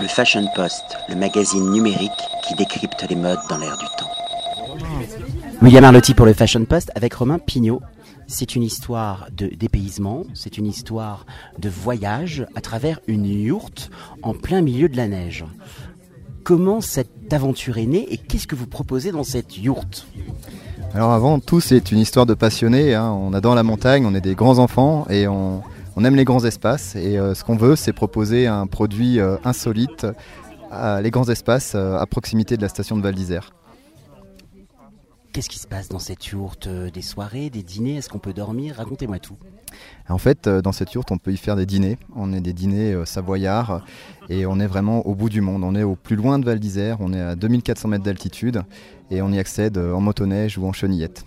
Le Fashion Post, le magazine numérique qui décrypte les modes dans l'air du temps. William Arlotti pour le Fashion Post avec Romain Pignot. C'est une histoire de dépaysement, c'est une histoire de voyage à travers une yourte en plein milieu de la neige. Comment cette aventure est née et qu'est-ce que vous proposez dans cette yourte? Alors avant tout, c'est une histoire de passionnés. hein. On adore la montagne, on est des grands enfants et on, on aime les grands espaces. Et euh, ce qu'on veut, c'est proposer un produit euh, insolite, à les grands espaces euh, à proximité de la station de Val d'Isère. Qu'est-ce qui se passe dans cette yourte Des soirées, des dîners? Est-ce qu'on peut dormir? Racontez-moi tout. En fait, dans cette yourte, on peut y faire des dîners. On est des dîners savoyards et on est vraiment au bout du monde. On est au plus loin de Val d'Isère, on est à 2400 mètres d'altitude et on y accède en motoneige ou en chenillette.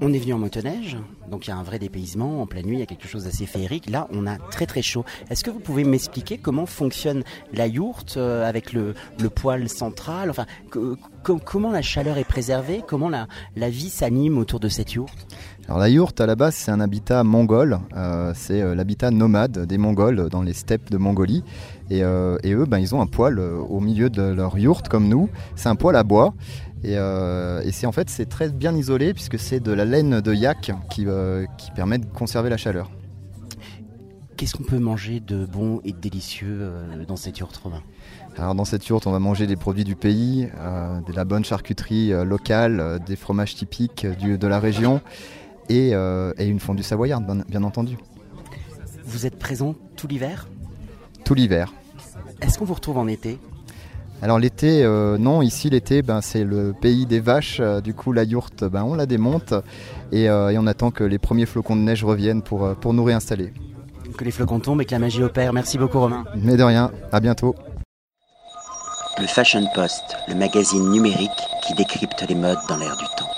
On est venu en motoneige, donc il y a un vrai dépaysement. En pleine nuit, il y a quelque chose d'assez féerique. Là, on a très très chaud. Est-ce que vous pouvez m'expliquer comment fonctionne la yourte euh, avec le, le poêle central? Enfin, co- co- comment la chaleur est préservée? Comment la, vie s'anime autour de cette yourte? Alors la yourte, à la base, c'est un habitat mongol. Euh, c'est euh, l'habitat nomade des Mongols dans les steppes de Mongolie. Et, et eux, ben, ils ont un poêle au milieu de leur yourte, comme nous. C'est un poêle à bois. Et, euh, et c'est en fait c'est très bien isolé puisque c'est de la laine de yak qui, euh, qui permet de conserver la chaleur. Qu'est-ce qu'on peut manger de bon et de délicieux euh, dans cette yourte, Romain? Alors dans cette yourte, on va manger des produits du pays, euh, de la bonne charcuterie locale, des fromages typiques du- de la région et, et une fondue savoyarde, bien- bien entendu. Vous êtes présent tout l'hiver? Tout l'hiver. Est-ce qu'on vous retrouve en été? Alors l'été, euh, non, ici l'été, ben, c'est le pays des vaches. euh, du coup, la yourte, ben, on la démonte et, euh, et on attend que les premiers flocons de neige reviennent pour, pour nous réinstaller. Que les flocons tombent et que la magie opère. Merci beaucoup, Romain. Mais de rien, à bientôt. Le Fashion Post, le magazine numérique qui décrypte les modes dans l'air du temps.